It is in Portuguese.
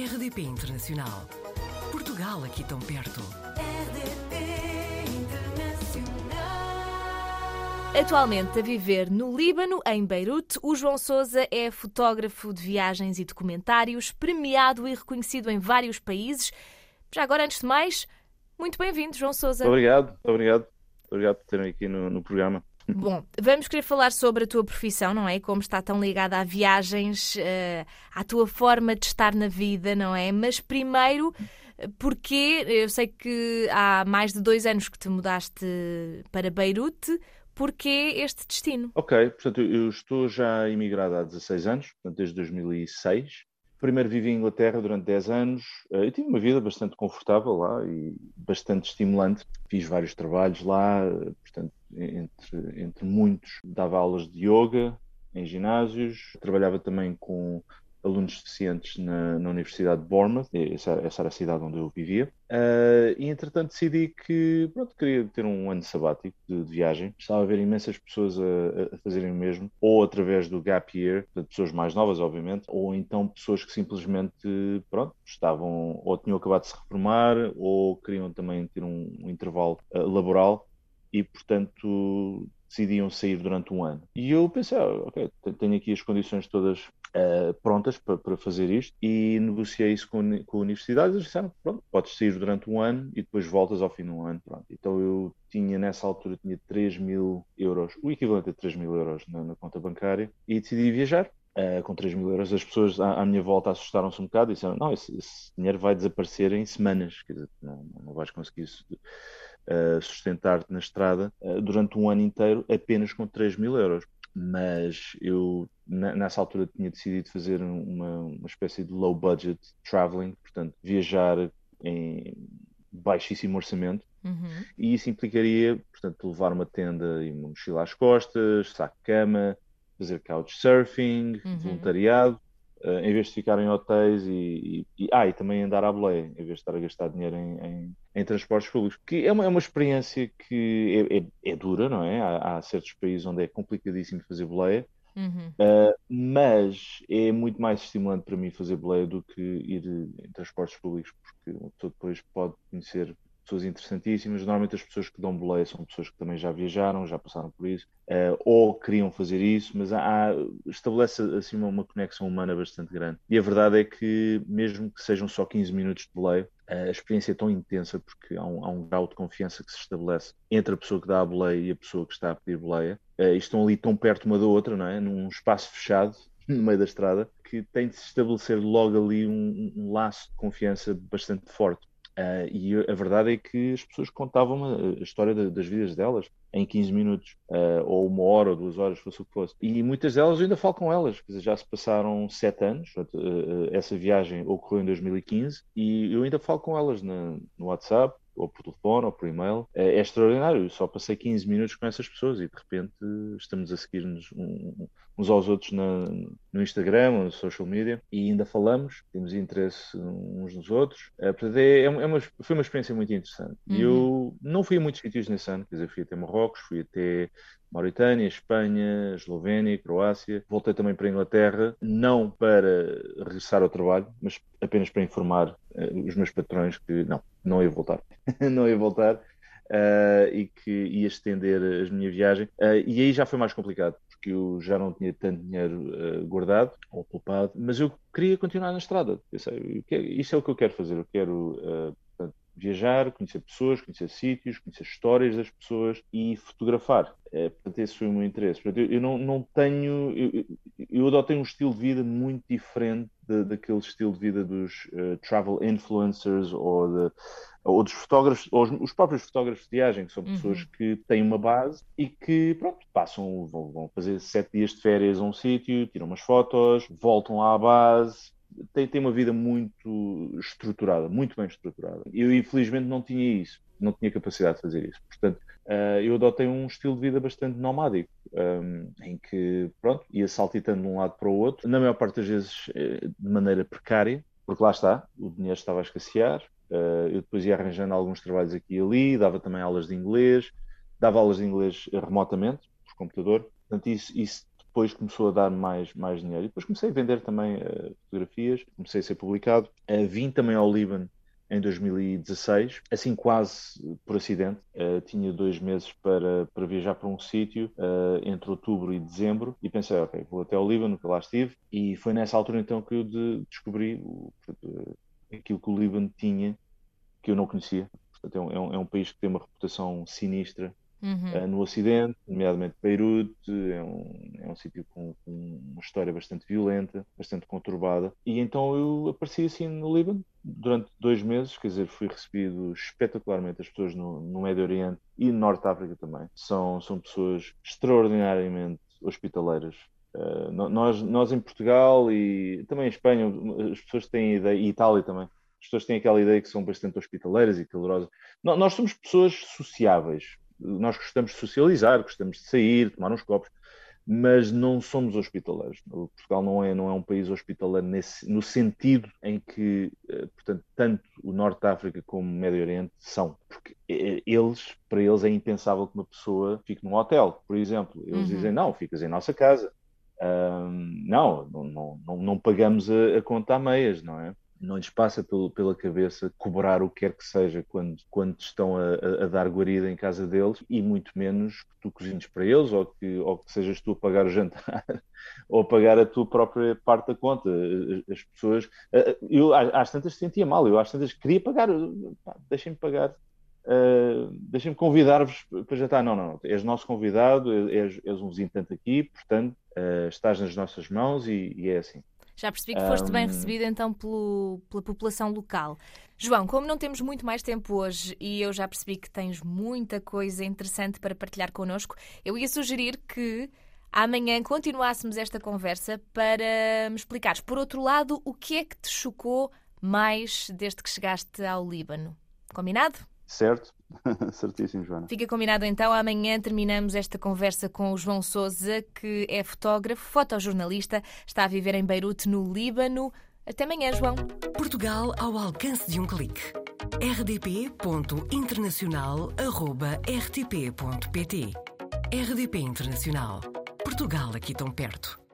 RDP Internacional. Portugal aqui tão perto. RDP Internacional. Atualmente a viver no Líbano, em Beirute, o João Sousa é fotógrafo de viagens e documentários, premiado e reconhecido em vários países. Já agora, antes de mais, muito bem-vindo, João Sousa. Obrigado, obrigado. Obrigado por terem aqui no, no programa. Bom, vamos querer falar sobre a tua profissão, não é? Como está tão ligada a viagens, eh, à tua forma de estar na vida, não é? Mas primeiro, eh, porque eu sei que há mais de dois anos que te mudaste para Beirute, porquê este destino? Ok, portanto, eu estou já imigrado há 16 anos, portanto, desde 2006. Primeiro vivi em Inglaterra durante 10 anos. Eh, Eu tive uma vida bastante confortável lá e bastante estimulante. Fiz vários trabalhos lá, eh, portanto, entre, muitos, dava aulas de yoga em ginásios. Trabalhava também com alunos deficientes na, na Universidade de Bournemouth, essa, essa era a cidade onde eu vivia. Uh, e entretanto decidi que pronto, queria ter um ano sabático de, de viagem. Estava a ver imensas pessoas a, a, fazerem o mesmo, ou através do gap year, pessoas mais novas, obviamente, ou então pessoas que simplesmente pronto, estavam ou tinham acabado de se reformar ou queriam também ter um, um intervalo uh, laboral e, portanto, decidiam sair durante um ano. E eu pensei, ah, ok, tenho aqui as condições todas uh, prontas para, para, fazer isto e negociei isso com, com a universidade. Eles disseram, pronto, podes sair durante um ano e depois voltas ao fim de um ano. Pronto. Então eu tinha, nessa altura, tinha 3 mil euros, o equivalente a 3 mil euros na, na conta bancária e decidi viajar. Uh, com 3 mil euros, as pessoas à, à minha volta assustaram-se um bocado e disseram: Não, esse, esse, dinheiro vai desaparecer em semanas, quer dizer, não, não vais conseguir isso. Uh, sustentar-te na estrada uh, durante um ano inteiro apenas com 3 mil euros. Mas eu, nessa altura, tinha decidido fazer uma, uma espécie de low budget traveling, portanto, viajar em baixíssimo orçamento. Uhum. E isso implicaria, portanto, levar uma tenda e uma mochila às costas, saco de cama, fazer couchsurfing, Uhum. voluntariado, uh, em vez de ficar em hotéis e, e, e, ah, e também andar à boleia, em vez de estar a gastar dinheiro em, em, em transportes públicos. Que é uma, é uma experiência que é, é, é dura, não é? Há, há, certos países onde é complicadíssimo fazer boleia, Uhum. uh, mas é muito mais estimulante para mim fazer boleia do que ir em transportes públicos, porque uma pessoa depois pode conhecer pessoas interessantíssimas. Normalmente as pessoas que dão boleia são pessoas que também já viajaram, já passaram por isso, uh, ou queriam fazer isso, mas há, estabelece assim uma, uma, conexão humana bastante grande. E a verdade é que, mesmo que sejam só 15 minutos de boleia, a experiência é tão intensa porque há um, há um, grau de confiança que se estabelece entre a pessoa que dá a boleia e a pessoa que está a pedir boleia. Uh, estão ali tão perto uma da outra, não é? Num espaço fechado, no meio da estrada, que tem de se estabelecer logo ali um, um laço de confiança bastante forte. Uh, e a verdade é que as pessoas contavam a, história de, das vidas delas em 15 minutos, uh, ou uma hora, ou duas horas, fosse o que fosse. E muitas delas ainda falo com elas, quer dizer, já se passaram sete anos, uh, essa viagem ocorreu em 2015, e eu ainda falo com elas na, no WhatsApp, ou por telefone, ou por e-mail. É, é, extraordinário. Eu só passei 15 minutos com essas pessoas e de repente estamos a seguir-nos um, uns aos outros na, no Instagram ou no social media e ainda falamos, temos interesse uns nos outros. É, portanto, é, é uma, foi uma experiência muito interessante. Uhum. Eu não fui a muitos sítios nesse ano, quer dizer, fui até Marrocos, fui até Mauritânia, Espanha, Eslovénia, Croácia. Voltei também para a Inglaterra, não para regressar ao trabalho, mas apenas para informar os meus patrões que não, não ia voltar. não ia voltar uh, e que ia estender a minha viagem. Uh, e aí já foi mais complicado, porque eu já não tinha tanto dinheiro guardado ou poupado, mas eu queria continuar na estrada. Pensei, quero, é o que eu quero fazer. Eu quero viajar, conhecer pessoas, conhecer sítios, conhecer histórias das pessoas e fotografar. É, portanto, esse foi o meu interesse. Portanto, eu, eu não, não tenho. Eu, eu adotei um estilo de vida muito diferente de, daquele estilo de vida dos uh, travel influencers ou, de, ou dos fotógrafos, ou os, os, próprios fotógrafos de viagem, que são pessoas uhum. que têm uma base e que, pronto, passam, vão, vão fazer sete dias de férias a um sítio, tiram umas fotos, voltam à base, tem, tem uma vida muito estruturada, muito bem estruturada. Eu, infelizmente, não tinha isso, não tinha capacidade de fazer isso. Portanto, uh, eu adotei um estilo de vida bastante nomádico, um, em que, pronto, ia saltitando de um lado para o outro, na maior parte das vezes de maneira precária, porque lá está, o dinheiro estava a escassear. Uh, eu depois ia arranjando alguns trabalhos aqui e ali, dava também aulas de inglês, dava aulas de inglês remotamente, por computador. Portanto, isso, isso depois começou a dar mais, mais dinheiro. E depois comecei a vender também uh, fotografias, comecei a ser publicado. Uh, vim também ao Líbano em 2016, assim quase por acidente. Uh, tinha dois meses para, para viajar para um sítio uh, entre outubro e dezembro e pensei, ok, vou até ao Líbano, que lá estive, e foi nessa altura então que eu de, descobri o, aquilo que o Líbano tinha que eu não conhecia. Portanto, é um, é um, é país que tem uma reputação sinistra uhum. uh, no Ocidente, nomeadamente Beirute, é um, é um sítio com, com, uma história bastante violenta, bastante conturbada. E então eu apareci assim no Líbano durante dois meses, quer dizer, fui recebido espetacularmente. As pessoas no, no Médio Oriente e no Norte de África também são, são pessoas extraordinariamente hospitaleiras. Uh, nós, nós em Portugal e também em Espanha, as pessoas têm ideia, e Itália também, as pessoas têm aquela ideia que são bastante hospitaleiras e calorosas. Nós somos pessoas sociáveis, nós gostamos de socializar, gostamos de sair, tomar uns copos, mas não somos hospitaleiros. Portugal não é, não é um país hospitaleiro nesse, no sentido em que, eh, portanto, tanto o Norte da África como o Médio Oriente são. Porque eh, eles, para eles é impensável que uma pessoa fique num hotel, por exemplo. Eles uhum. dizem, não, ficas em nossa casa. Um, não, não, não, não, pagamos a, a conta a meias, não é? Não lhes passa pelo, pela cabeça cobrar o que quer que seja quando, quando estão a, a, dar guarida em casa deles e muito menos que tu cozinhes para eles ou que, ou que sejas tu a pagar o jantar ou a pagar a tua própria parte da conta. As pessoas. Eu às tantas sentia mal, eu às tantas queria pagar, deixem-me pagar. Uh, deixem-me convidar-vos para jantar. Não, não, não, és nosso convidado, és, és um visitante aqui, portanto, uh, estás nas nossas mãos e, e é assim. Já percebi que foste um... bem recebido então pelo, pela população local. João, como não temos muito mais tempo hoje e eu já percebi que tens muita coisa interessante para partilhar connosco, eu ia sugerir que amanhã continuássemos esta conversa para me explicares, por outro lado, o que é que te chocou mais desde que chegaste ao Líbano. Combinado? Certo, certíssimo, Joana. Fica combinado então. Amanhã terminamos esta conversa com o João Souza, que é fotógrafo, fotojornalista, está a viver em Beirute, no Líbano. Até amanhã, João. Portugal ao alcance de um clique. rdp.internacional.rtp.pt RDP Internacional. Portugal aqui tão perto.